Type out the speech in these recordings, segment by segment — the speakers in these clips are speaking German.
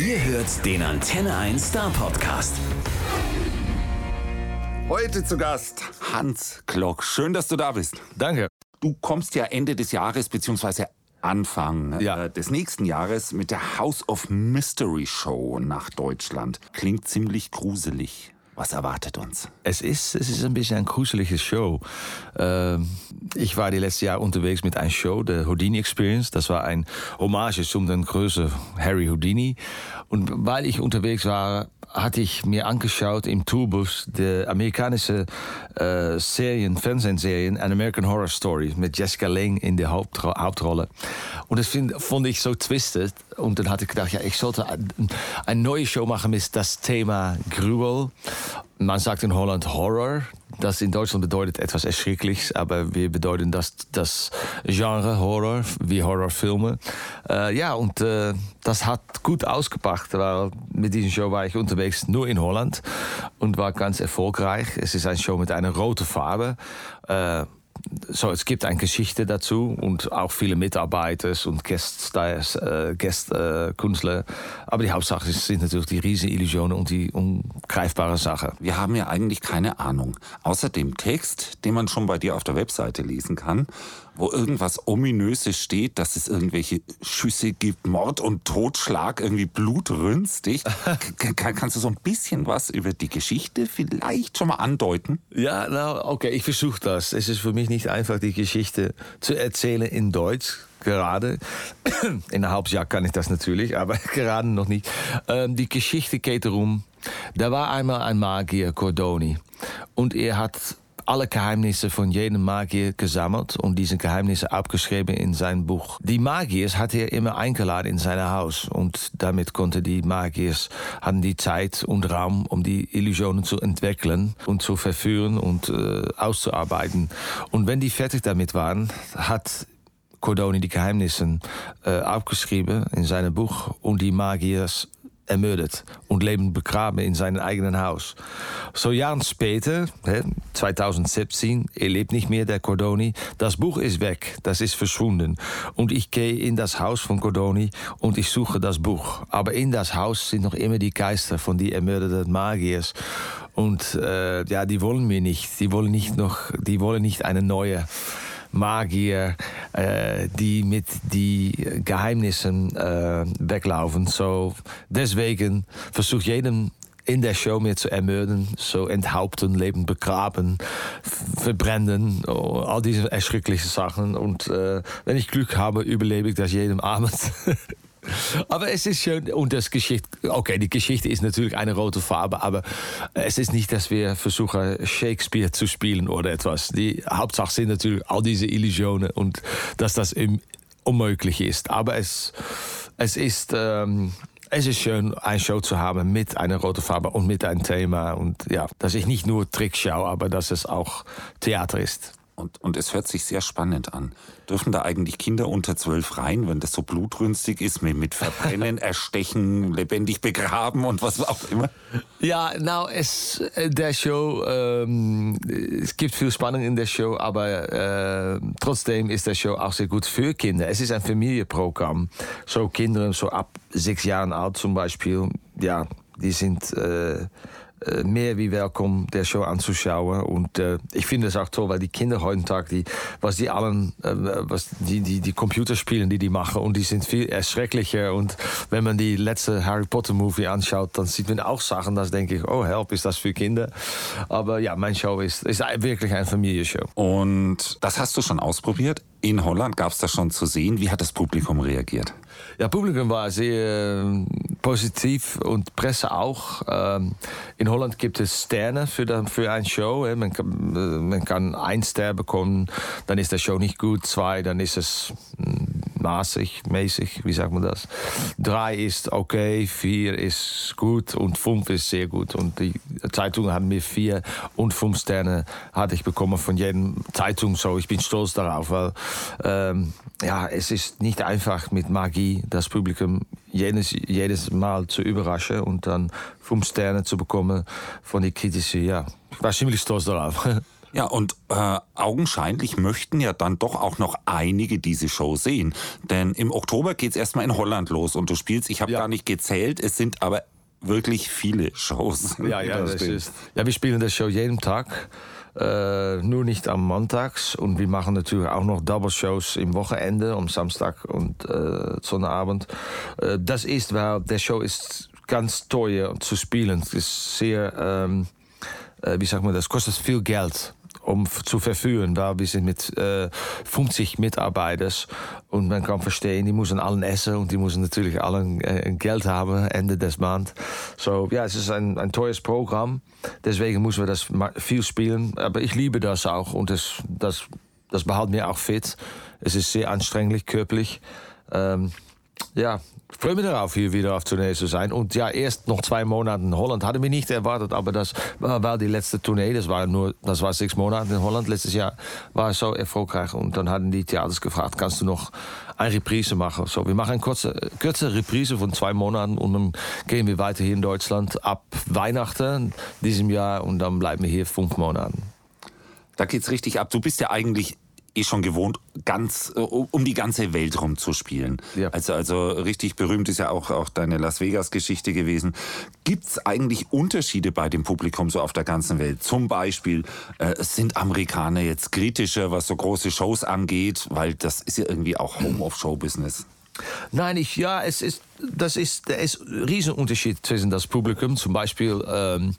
Ihr hört den Antenne 1 Star Podcast. Heute zu Gast Hans Klock. Schön, dass du da bist. Danke. Du kommst ja Ende des Jahres beziehungsweise Anfang Ja. äh, des nächsten Jahres mit der House of Mystery Show nach Deutschland. Klingt ziemlich gruselig. Was erwartet uns? Es ist, es ist ein bisschen eine gruselige Show. Ähm, ich war die letzte Jahr unterwegs mit einer Show, der Houdini Experience. Das war ein Hommage zum den großen Harry Houdini. Und weil ich unterwegs war, hatte ich mir angeschaut im Tourbus die amerikanische äh, Serien, Fernsehserien An American Horror Story mit Jessica Lange in der Hauptro Hauptrolle. Und das find, fand ich so twisted. Und dann hatte ich gedacht, ja, ich sollte eine neue Show machen mit das Thema Gruel. Man sagt in Holland Horror. Das in Deutschland bedeutet etwas Erschreckliches, aber wir bedeuten das, das Genre Horror, wie Horrorfilme. Äh, ja, und äh, das hat gut ausgepackt, weil mit dieser Show war ich unterwegs nur in Holland und war ganz erfolgreich. Es ist eine Show mit einer roten Farbe. Äh, so, es gibt eine Geschichte dazu und auch viele Mitarbeiter und Gäststars, äh, Gästkünstler. Aber die Hauptsache sind natürlich die riesige Illusionen und die ungreifbare Sache. Wir haben ja eigentlich keine Ahnung. Außer dem Text, den man schon bei dir auf der Webseite lesen kann, wo irgendwas Ominöses steht, dass es irgendwelche Schüsse gibt, Mord und Totschlag, irgendwie blutrünstig. Kannst du so ein bisschen was über die Geschichte vielleicht schon mal andeuten? Ja, nou, okay, ich versuche das. Es ist für mich nicht einfach, die Geschichte zu erzählen in Deutsch. Gerade. In einem halben Jahr kann ich das natürlich, aber gerade noch nicht. Ähm, die Geschichte geht darum, da war einmal ein Magier, Cordoni. Und er hat alle Geheimnisse von jedem Magier gesammelt und diese Geheimnisse abgeschrieben in sein Buch. Die Magiers hat er immer eingeladen in sein Haus und damit konnte die Magiers hatten die Zeit und Raum, um die Illusionen zu entwickeln und zu verführen und äh, auszuarbeiten. Und wenn die fertig damit waren, hat Cordoni die Geheimnisse äh, aufgeschrieben in seinem Buch und die Magiers ermordet und leben begraben in seinem eigenen Haus. So Jahren später, hè, 2017, er lebt nicht mehr, der Cordoni. Das Buch ist weg, das ist verschwunden. Und ich gehe in das Haus von Cordoni und ich suche das Buch. Aber in das Haus sind noch immer die Geister von die ermordeten Magiers. Und äh, ja, die wollen mir nicht. Die wollen nicht noch, die wollen nicht eine neue Magier, äh, die mit die Geheimnissen äh, weglaufen. So deswegen versucht jedem in der Show mir zu ermorden, so enthaupten, leben begraben, verbrennen, oh, all diese erschrecklichen Sachen. Und äh, wenn ich Glück habe, überlebe ich das jedem Abend. Aber es ist schön und das Geschichte, okay, die Geschichte ist natürlich eine rote Farbe, aber es ist nicht, dass wir versuchen, Shakespeare zu spielen oder etwas. Die Hauptsache sind natürlich all diese Illusionen und dass das unmöglich ist. Aber es, es ist, ähm, es ist schön, eine Show zu haben mit einer roten Farbe und mit einem Thema und ja, dass ich nicht nur Trick schaue, aber dass es auch Theater ist. Und, und es hört sich sehr spannend an. Dürfen da eigentlich Kinder unter zwölf rein, wenn das so blutrünstig ist, mit, mit Verbrennen, Erstechen, lebendig begraben und was auch immer? Ja, nou, es, äh, der Show, ähm, es gibt viel Spannung in der Show, aber äh, trotzdem ist der Show auch sehr gut für Kinder. Es ist ein Familienprogramm. So Kinder so ab sechs Jahren alt zum Beispiel, ja, die sind äh, äh, mehr wie willkommen, der Show anzuschauen. Und äh, ich finde es auch toll, weil die Kinder heutzutage, die, was die allen, äh, was die, die, die Computerspielen, die die machen, und die sind viel erschrecklicher. Und wenn man die letzte Harry Potter Movie anschaut, dann sieht man auch Sachen, das denke ich, oh help, ist das für Kinder? Aber ja, mein Show ist, ist wirklich eine Familienshow. Und das hast du schon ausprobiert. In Holland gab es das schon zu sehen. Wie hat das Publikum reagiert? Ja, Publikum war sehr ähm, positiv und Presse auch. Ähm, in Holland gibt es Sterne für, da, für eine Show. hè. Man, kann, äh, man kann ein Stern bekommen, dann ist der Show nicht gut. Zwei, dann ist es mm, maßig, mäßig, wie sagt man das? Drei ist okay, vier ist gut und fünf ist sehr gut. Und die Zeitungen haben mir vier und fünf Sterne hatte ich bekommen von jedem Zeitung. So, ich bin stolz darauf, weil ähm, ja, es ist nicht einfach mit Magie das Publikum jedes, jedes Mal zu überraschen und dann fünf Sterne zu bekommen von den Kritischen. Ja, ich war ziemlich stolz darauf. Ja, und äh, augenscheinlich möchten ja dann doch auch noch einige diese Show sehen. Denn im Oktober geht's erstmal in Holland los und du spielst, ich habe Ja. gar nicht gezählt, es sind aber wirklich viele Shows. Ja, ja, Das das ist, ja, wir spielen das Show jeden Tag. Äh, nur nicht am Montags. Und wir machen natürlich auch noch Double-Shows im Wochenende, am Samstag und äh, Sonnabend. Äh, das ist, weil der Show ist ganz teuer zu spielen. Es ist sehr, ähm, äh, wie sagt man das, kostet viel Geld. Um zu verführen, weil wir sind mit äh, 50 Mitarbeitern und man kann verstehen, die müssen allen essen und die müssen natürlich allen äh, Geld haben Ende des Monats. So, ja, es ist ein, ein teures Programm, deswegen müssen wir das viel spielen. Aber ich liebe das auch und das, das, das behält mir auch fit. Es ist sehr anstrengend körperlich. Ähm, ja, freue mich darauf, hier wieder auf Tournee zu sein. Und ja, erst noch zwei Monate in Holland hadden wir nicht erwartet, aber das war, die letzte Tournee. Das war nur, das war sechs Monate in Holland. Letztes Jahr war es so erfolgreich. Und dann hatten die Theaters gefragt, kannst du noch eine Reprise machen? So, wir machen eine kurze, kurze Reprise von zwei Monaten und dann gehen wir weiter hier in Deutschland ab Weihnachten diesem Jahr und dann bleiben wir hier fünf Monate. Da geht's richtig ab. Du bist ja eigentlich eh schon gewohnt, ganz äh, um die ganze Welt rumzuspielen. Ja. Also, also richtig berühmt ist ja auch, auch deine Las Vegas-Geschichte gewesen. Gibt's eigentlich Unterschiede bei dem Publikum so auf der ganzen Welt? Zum Beispiel, äh, sind Amerikaner jetzt kritischer, was so große Shows angeht? Weil das ist ja irgendwie auch Home-of-Show-Business. Nein, ich, ja, es ist, das ist, der ist ein Riesenunterschied zwischen das Publikum. Zum Beispiel, ähm,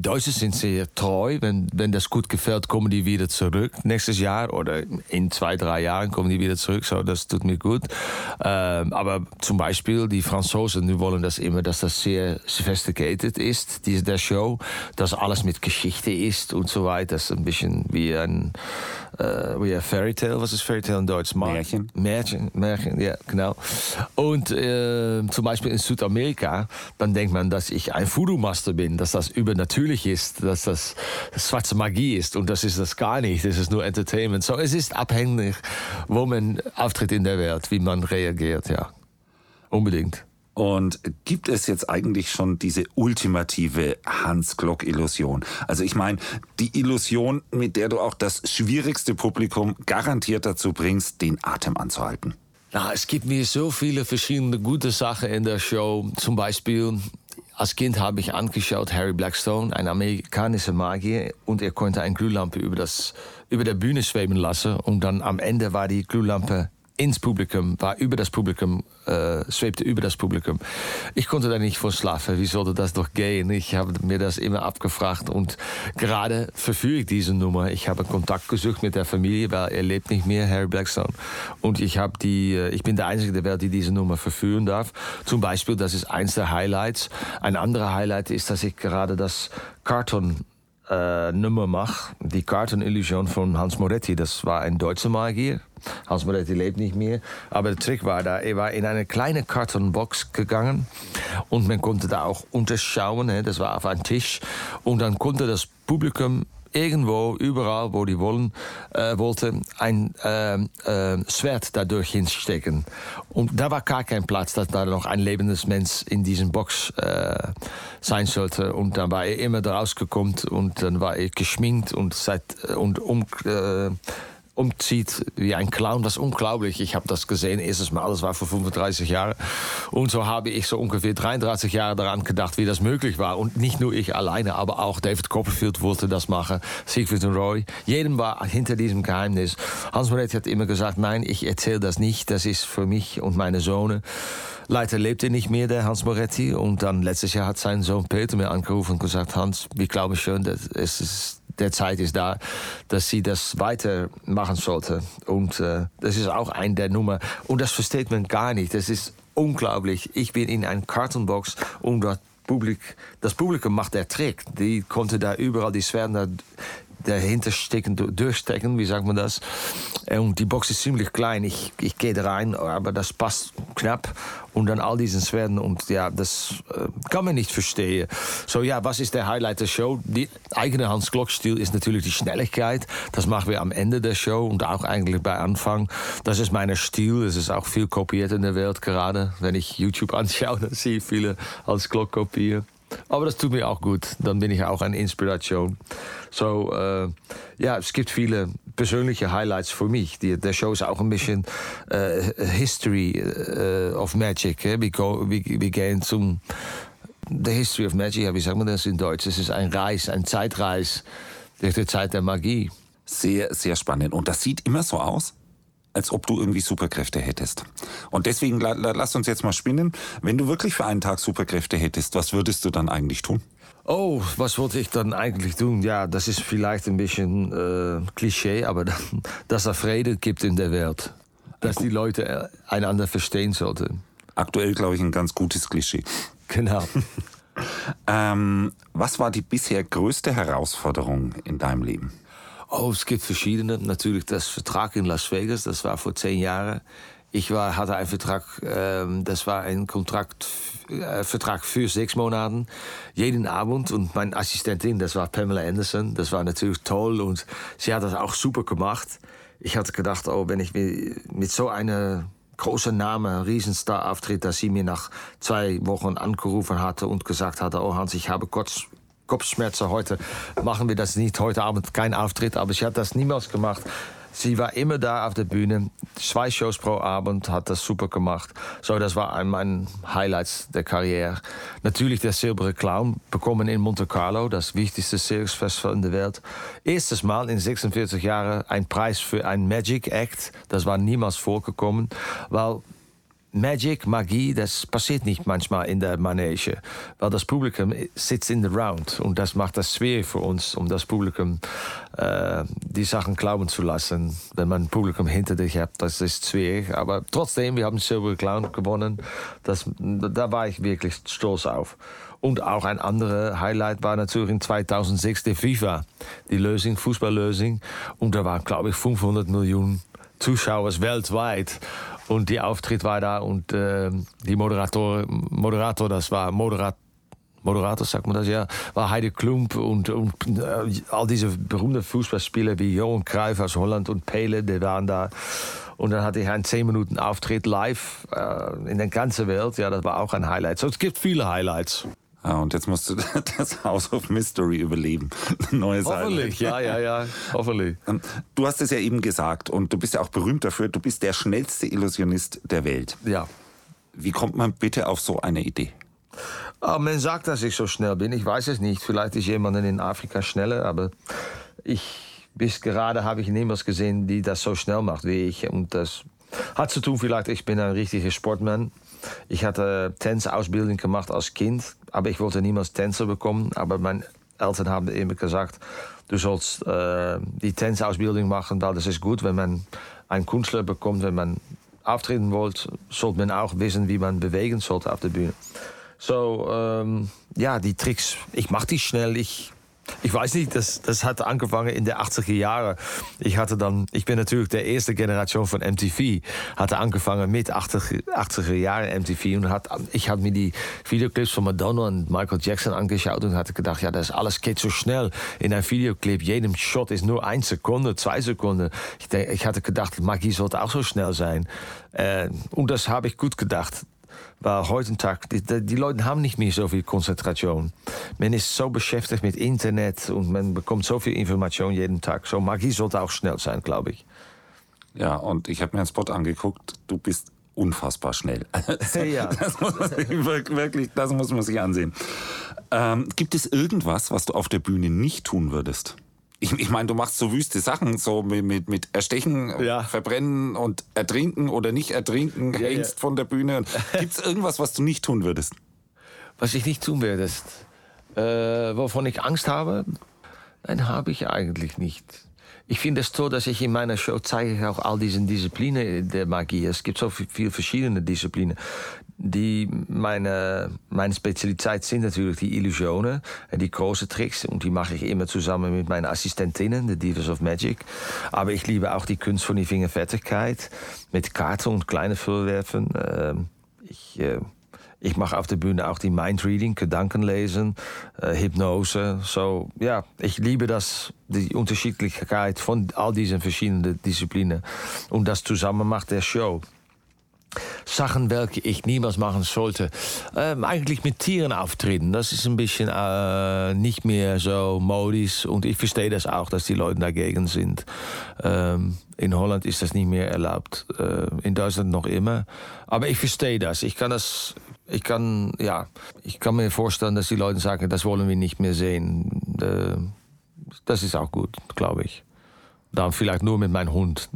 die Deutschen sind sehr treu. Wenn, wenn das gut gefällt, kommen die wieder zurück nächstes Jahr oder in zwei, drei Jahren kommen die wieder zurück. So, das tut mir gut. Ähm, aber zum Beispiel die Franzosen, die wollen das immer, dass das sehr sophisticated ist, die, der Show, dass alles mit Geschichte ist und so weiter. Das ist ein bisschen wie ein, äh, wie ein Fairy Tale. Was ist Fairy Tale in Deutsch? Mar- Märchen. Märchen, Märchen, ja, genau. Und äh, zum Beispiel in Südamerika, dann denkt man, dass ich ein Voodoo-Master bin, dass das übernatürlich ist, dass das schwarze Magie ist. Und das ist das gar nicht. Das ist nur Entertainment. So, es ist abhängig, wo man auftritt in der Welt, wie man reagiert, ja. Unbedingt. Und gibt es jetzt eigentlich schon diese ultimative Hans-Glock-Illusion? Also ich meine, die Illusion, mit der du auch das schwierigste Publikum garantiert dazu bringst, den Atem anzuhalten. Na, es gibt mir so viele verschiedene gute Sachen in der Show. Zum Beispiel, als Kind habe ich angeschaut Harry Blackstone, ein amerikanischer Magier, und er konnte eine Glühlampe über, das, über der Bühne schweben lassen. Und dann am Ende war die Glühlampe ins Publikum, war über das Publikum, äh, schwebte über das Publikum. Ich konnte da nicht von schlafen. Wie sollte das doch gehen? Ich habe mir das immer abgefragt und gerade verführe ich diese Nummer. Ich habe Kontakt gesucht mit der Familie, weil er lebt nicht mehr, Harry Blackstone. Und ich habe die, äh, ich bin der Einzige der Welt, die diese Nummer verführen darf. Zum Beispiel, das ist eins der Highlights. Ein anderer Highlight ist, dass ich gerade das Carton äh, Nummer mache, die Kartenillusion von Hans Moretti. Das war ein deutscher Magier. Hans Moretti lebt nicht mehr. Aber der Trick war da, er war in eine kleine Kartonbox gegangen und man konnte da auch unterschauen. hè, Das war auf einem Tisch. Und dann konnte das Publikum irgendwo, überall, wo die wollen, äh, wollte, ein ähm, äh, Schwert dadurch hinstecken. Und da war gar kein Platz, dass da noch ein lebendes Mensch in diesem Box äh, sein sollte. Und dann war er immer da rausgekommen und dann war er geschminkt und, seit, und um, äh, umzieht wie ein Clown. Das ist unglaublich. Ich habe das gesehen, erstes Mal, das war vor 35 Jahren. Und so habe ich so ungefähr 33 Jahre daran gedacht, wie das möglich war. Und nicht nur ich alleine, aber auch David Copperfield wollte das machen, Siegfried und Roy. Jedem war hinter diesem Geheimnis. Hans Moretti hat immer gesagt, nein, ich erzähle das nicht, das ist für mich und meine Sohne. Leider lebte nicht mehr, der Hans Moretti. Und dann letztes Jahr hat sein Sohn Peter mir angerufen und gesagt, Hans, wir glauben schon, dass es ist der Zeit ist da, dass sie das weitermachen sollte. Und äh, das ist auch ein der Nummer. Und das versteht man gar nicht. Das ist unglaublich. Ich bin in einer Kartonbox und das, Publik, das Publikum macht der Trick. Die konnte da überall die Sphären da dahinter stecken, durchstecken, wie sagt man das? Und die Box ist ziemlich klein. Ich, ich gehe da rein, aber das passt knapp. Und dann all diesen Sphären und ja, das äh, kann man nicht verstehen. So ja, was ist der Highlight der Show? Die eigene Hans Glock-Stil ist natürlich die Schnelligkeit. Das machen wir am Ende der Show und auch eigentlich bei Anfang. Das ist mein Stil. Es ist auch viel kopiert in der Welt gerade. Wenn ich YouTube anschaue, dann sehe ich viele Hans Glock kopieren. Aber das tut mir auch gut. Dann bin ich auch eine Inspiration. So, äh, ja, es gibt viele persönliche Highlights für mich. Die, der Show ist auch ein bisschen äh, History äh, of Magic. Wir, wir, wir gehen zum The History of Magic, wie sagt man das in Deutsch? Es ist ein Reis, ein Zeitreis durch die Zeit der Magie. Sehr, sehr spannend. Und das sieht immer so aus, als ob du irgendwie Superkräfte hättest. Und deswegen la, la, lass uns jetzt mal spinnen. Wenn du wirklich für einen Tag Superkräfte hättest, was würdest du dann eigentlich tun? Oh, was wollte ich dann eigentlich tun? Ja, das ist vielleicht ein bisschen äh, Klischee, aber dass er Frieden gibt in der Welt. Dass die Leute äh, einander verstehen sollten. Aktuell, glaube ich, ein ganz gutes Klischee. Genau. ähm, was war die bisher größte Herausforderung in deinem Leben? Oh, es gibt verschiedene. Natürlich das Vertrag in Las Vegas, das war vor zehn Jahren. Ich war, hatte einen Vertrag, ähm, das war ein Kontrakt, äh, Vertrag für sechs Monate, jeden Abend. Und meine Assistentin, das war Pamela Anderson, das war natürlich toll und sie hat das auch super gemacht. Ich hatte gedacht, oh, wenn ich mit so einer großen Name, Riesenstar auftritt, dass sie mir nach zwei Wochen angerufen hatte und gesagt hatte, oh Hans, ich habe Kopf, Kopfschmerzen heute, machen wir das nicht, heute Abend kein Auftritt, aber sie hat das niemals gemacht. Sie war immer da auf der Bühne, zwei Shows pro Abend, hat das super gemacht. So, das war ein mein Highlights der Karriere. Natürlich der Silberne Clown bekommen in Monte Carlo, das wichtigste Circusfestival in der Welt. Erstes Mal in 46 Jahren ein Preis für ein Magic Act. Das war niemals vorgekommen, weil Magic, Magie, das passiert nicht manchmal in der Manege, weil das Publikum sitzt in der Round und das macht das schwer für uns, um das Publikum äh, die Sachen glauben zu lassen. Wenn man ein Publikum hinter dich hat, das ist schwer. Aber trotzdem, wir haben Silver Clown gewonnen. Das, da war ich wirklich stolz auf. Und auch ein anderer Highlight war natürlich in 2006 die FIFA, die Lösung, Fußballlösung. Und da waren, glaube ich, 500 Millionen Zuschauer weltweit. Und die Auftritt war da und äh, die Moderator, Moderator, das war Moderat, Moderator, sagt man das ja, war Heide Klump und, und äh, all diese berühmten Fußballspieler wie Johan Cruyff aus Holland und Pele, die waren da. Und dann hatte ich einen 10 Minuten Auftritt live äh, in der ganzen Welt. Ja, das war auch ein Highlight. So, es gibt viele Highlights. Ja, und jetzt musst du das House of Mystery überleben. Neues hoffentlich, ja, ja, ja, hoffentlich. Ähm, du hast es ja eben gesagt und du bist ja auch berühmt dafür, du bist der schnellste Illusionist der Welt. Ja. Wie kommt man bitte auf so eine Idee? Oh, man sagt, dass ich so schnell bin. Ich weiß es nicht. Vielleicht ist jemand in Afrika schneller, aber ich, bis gerade habe ich niemals gesehen, die das so schnell macht wie ich. Und das hat zu tun, vielleicht, ich bin ein richtiger Sportmann. Ich hatte Tänzausbildung gemacht als Kind, aber ich wollte niemals Tänzer bekommen. Aber meine Eltern haben immer gesagt, du sollst äh, die Tänzausbildung machen, weil das ist gut, wenn man einen Künstler bekommt, wenn man auftreten wollt, sollte man auch wissen, wie man bewegen sollte auf der Bühne. So, ähm, ja, die Tricks, ich mache die schnell, ich ich weiß nicht, das, das hat angefangen in den 80er Jahren. Ich hatte dann, ich bin natürlich der erste Generation von MTV, hatte angefangen mit 80er, 80er Jahren MTV und hat, ich habe mir die Videoclips von Madonna und Michael Jackson angeschaut und hatte gedacht, ja, das alles geht so schnell in einem Videoclip. Jedem Shot ist nur eine Sekunde, zwei Sekunden. Ich, ich hatte gedacht, Magie sollte auch so schnell sein. Äh, und das habe ich gut gedacht. Weil heutzutage, die, die Leute haben nicht mehr so viel Konzentration. Man ist so beschäftigt mit Internet und man bekommt so viel Information jeden Tag. So Magie sollte auch schnell sein, glaube ich. Ja, und ich habe mir einen Spot angeguckt. Du bist unfassbar schnell. ja. Das muss man sich wirklich, das muss man sich ansehen. Ähm, gibt es irgendwas, was du auf der Bühne nicht tun würdest? Ich, ich meine, du machst so wüste Sachen, so mit, mit, mit Erstechen, ja. Verbrennen und Ertrinken oder nicht ertrinken, ja, hängst ja. von der Bühne. Gibt es irgendwas, was du nicht tun würdest? Was ich nicht tun würdest? Äh, wovon ich Angst habe? Nein, habe ich eigentlich nicht. Ich finde es toll, dass ich in meiner Show zeige auch all diese Disziplinen der Magie. Es gibt so viele verschiedene Disziplinen. Die meine, meine Spezialität sind natürlich die Illusionen, die großen Tricks. Und die mache ich immer zusammen mit meinen Assistentinnen, die Divas of Magic. Aber ich liebe auch die Kunst von die Fingerfertigkeit mit Karten und kleine. Ähm, ich, äh, ich mache auf der Bühne auch die Mindreading, Gedankenlesen, äh, Hypnose. So, ja, ich liebe das, die Unterschiedlichkeit von all diesen verschiedenen Disziplinen. Und das zusammen macht der Show. Sachen, welche ich niemals machen sollte. Ähm, eigentlich mit Tieren auftreten, das ist ein bisschen äh, nicht mehr so modisch und ich verstehe das auch, dass die Leute dagegen sind. Ähm, in Holland ist das nicht mehr erlaubt, äh, in Deutschland noch immer. Aber ich verstehe das. Ich kann das, ich kann, ja, ich kann mir vorstellen, dass die Leute sagen, das wollen wir nicht mehr sehen. Äh, das ist auch gut, glaube ich. Dann vielleicht nur mit meinem Hund.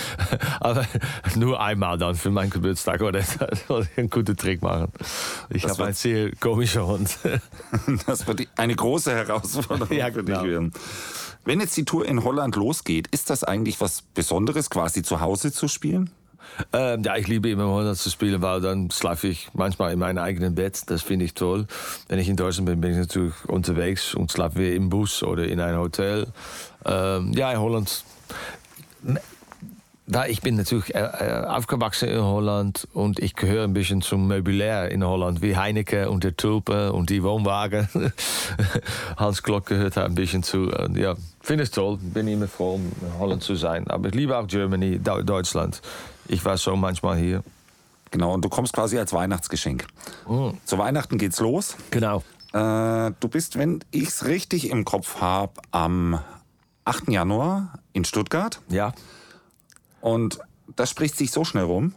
Aber nur einmal dann für meinen Geburtstag oder einen guten Trick machen. Ich habe einen sehr komischen Hund. das wird eine große Herausforderung ja, für dich genau. werden. Wenn jetzt die Tour in Holland losgeht, ist das eigentlich was Besonderes, quasi zu Hause zu spielen? Ähm, ja, ich liebe immer in Holland zu spielen, weil dann schlafe ich manchmal in meinem eigenen Bett. Das finde ich toll. Wenn ich in Deutschland bin, bin ich natürlich unterwegs und schlafe im Bus oder in einem Hotel. Ähm, ja, in Holland. Da ich bin natürlich äh, äh, aufgewachsen in Holland und ich gehöre ein bisschen zum Meubilär in Holland, wie Heineken und der Tulpe und die Wohnwagen. Hans Glock gehört da ein bisschen zu. ja, finde es toll. Bin immer froh, in Holland zu sein. Aber ich liebe auch Germany, Deutschland. Ich war schon manchmal hier. Genau, und du kommst quasi als Weihnachtsgeschenk. Mm. Zu Weihnachten geht's los. Genau. Äh, du bist, wenn ich es richtig im Kopf habe, am 8. Januar in Stuttgart. Ja. Und das spricht sich so schnell rum,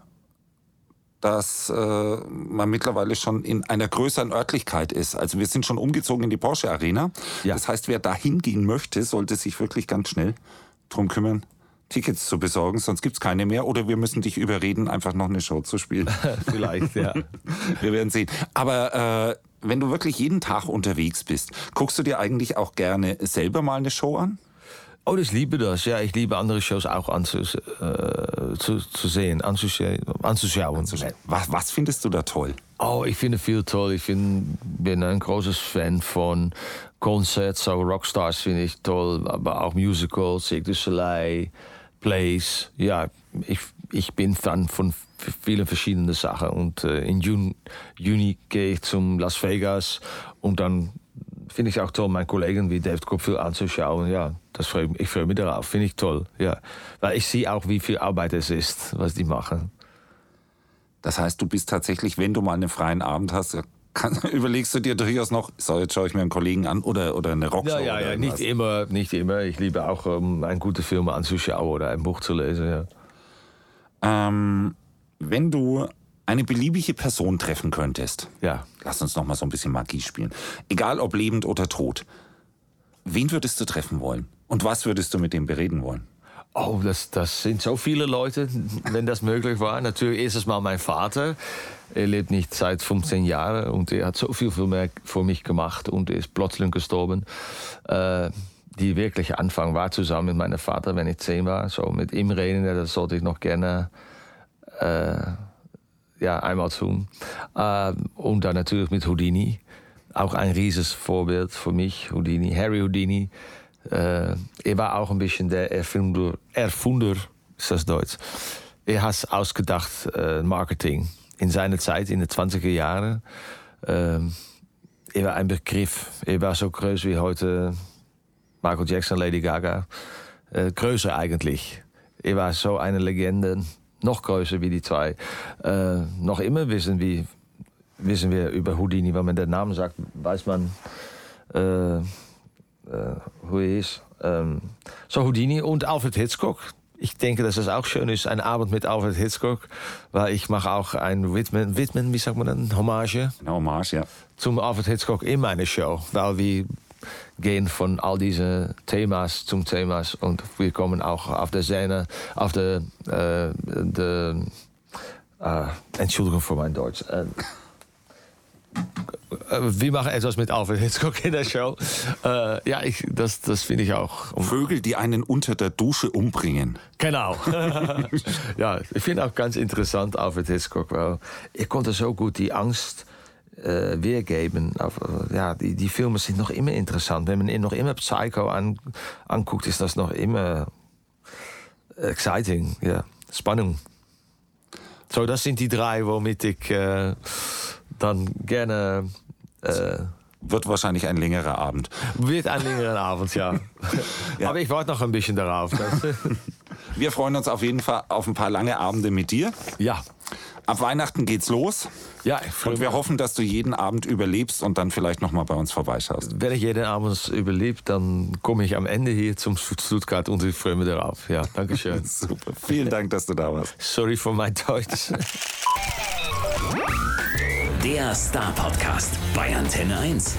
dass äh, man mittlerweile schon in einer größeren Örtlichkeit ist. Also wir sind schon umgezogen in die Porsche Arena. Ja. Das heißt, wer da hingehen möchte, sollte sich wirklich ganz schnell drum kümmern, Tickets zu besorgen, sonst gibt's keine mehr. Oder wir müssen dich überreden, einfach noch eine Show zu spielen. Vielleicht, ja. wir werden sehen. Aber äh, wenn du wirklich jeden Tag unterwegs bist, guckst du dir eigentlich auch gerne selber mal eine Show an? Oh, ich liebe das. Ja, ich liebe andere Shows auch anzus äh, zu, zu sehen, anzuschauen. anzuschauen. Was, was findest du da toll? Oh, ich finde viel toll. Ich find, bin ein großes Fan von Konzerten, so Rockstars finde ich toll, aber auch Musicals, Cirque du Soleil. Plays. Ja, ich, ich bin Fan von vielen verschiedenen Sachen. Und äh, in Juni, Juni gehe ich zum Las Vegas und dann finde ich auch toll, meinen Kollegen wie David Kopfel anzuschauen. Ja, das freu, ich freue mich darauf, finde ich toll. Ja. Weil ich sehe auch, wie viel Arbeit es ist, was die machen. Das heißt, du bist tatsächlich, wenn du mal einen freien Abend hast, kann, überlegst du dir durchaus noch, so jetzt schaue ich mir einen Kollegen an oder, oder eine Rockshow? Ja, ja, ja, nicht immer, nicht immer. Ich liebe auch, um einen guten Film anzuschauen oder ein Buch zu lesen. Ja. Ähm, wenn du eine beliebige Person treffen könntest, ja. lass uns noch mal so ein bisschen Magie spielen, egal ob lebend oder tot, wen würdest du treffen wollen? Und was würdest du mit dem bereden wollen? Oh, das, das sind so viele Leute, wenn das möglich war. Natürlich erstes Mal mein Vater. Er lebt nicht seit 15 Jahren und er hat so viel für mich, für mich gemacht und ist plötzlich gestorben. Äh, die wirkliche Anfang war zusammen mit meinem Vater, wenn ich zehn war. So mit ihm reden, das sollte ich noch gerne äh, ja, einmal tun. Äh, und dann natürlich mit Houdini. Auch ein rieses Vorbild für mich, Houdini, Harry Houdini. Äh, er war auch ein bisschen der Erfinder, Erfunder ist das Deutsch. Er hat ausgedacht, äh, Marketing in seiner Zeit, in den 20er Jahren, ähm, er war ein Begriff. Er war so groß wie heute Michael Jackson, Lady Gaga. Äh, größer eigentlich. Er war so eine Legende, noch größer wie die zwei. Äh, noch immer wissen wir, wissen wir über Houdini, wenn man den Namen sagt, weiß man, äh, äh, hoe er ist. Ähm, so Houdini und Alfred Hitchcock, ich denke, dass es auch schön ist, ein Abend mit Alfred Hitchcock, weil ich mache auch ein Widmen, Widmen wie sagt man dann, Hommage? Eine Hommage, ja. Zum Alfred Hitchcock in meine Show, weil wir gehen von all diese Themas zum Themas und wir kommen auch auf der Szene, auf der, äh, der äh, Entschuldigung für mein Deutsch. Äh, äh, wir machen etwas mit Alfred Hitchcock in der Show. Äh, ja, ich, das, das finde ich auch. Vögel, die einen unter der Dusche umbringen. Genau. ja, ich finde auch ganz interessant Alfred Hitchcock, weil er konnte so gut die Angst äh, weergeben. Äh, ja, die, die Filme sind noch immer interessant. Wenn man noch immer Psycho an, anguckt, ist das noch immer exciting. Ja, Spannung. So, das sind die drei, womit ich äh, dann gerne. Äh, wird wahrscheinlich ein längerer Abend. Wird ein längerer Abend, ja. ja. Aber ich warte noch ein bisschen darauf. Wir freuen uns auf jeden Fall auf ein paar lange Abende mit dir. Ja. Ab Weihnachten geht's los. Ja, Und wir hoffen, dass du jeden Abend überlebst und dann vielleicht nochmal bei uns vorbeischaust. Wenn ich jeden Abend überlebt, dann komme ich am Ende hier zum Stuttgart und ich freue mich darauf. Ja, danke schön. Super. Vielen Dank, dass du da warst. Sorry for my Deutsch. Der Star Podcast bei Antenne 1.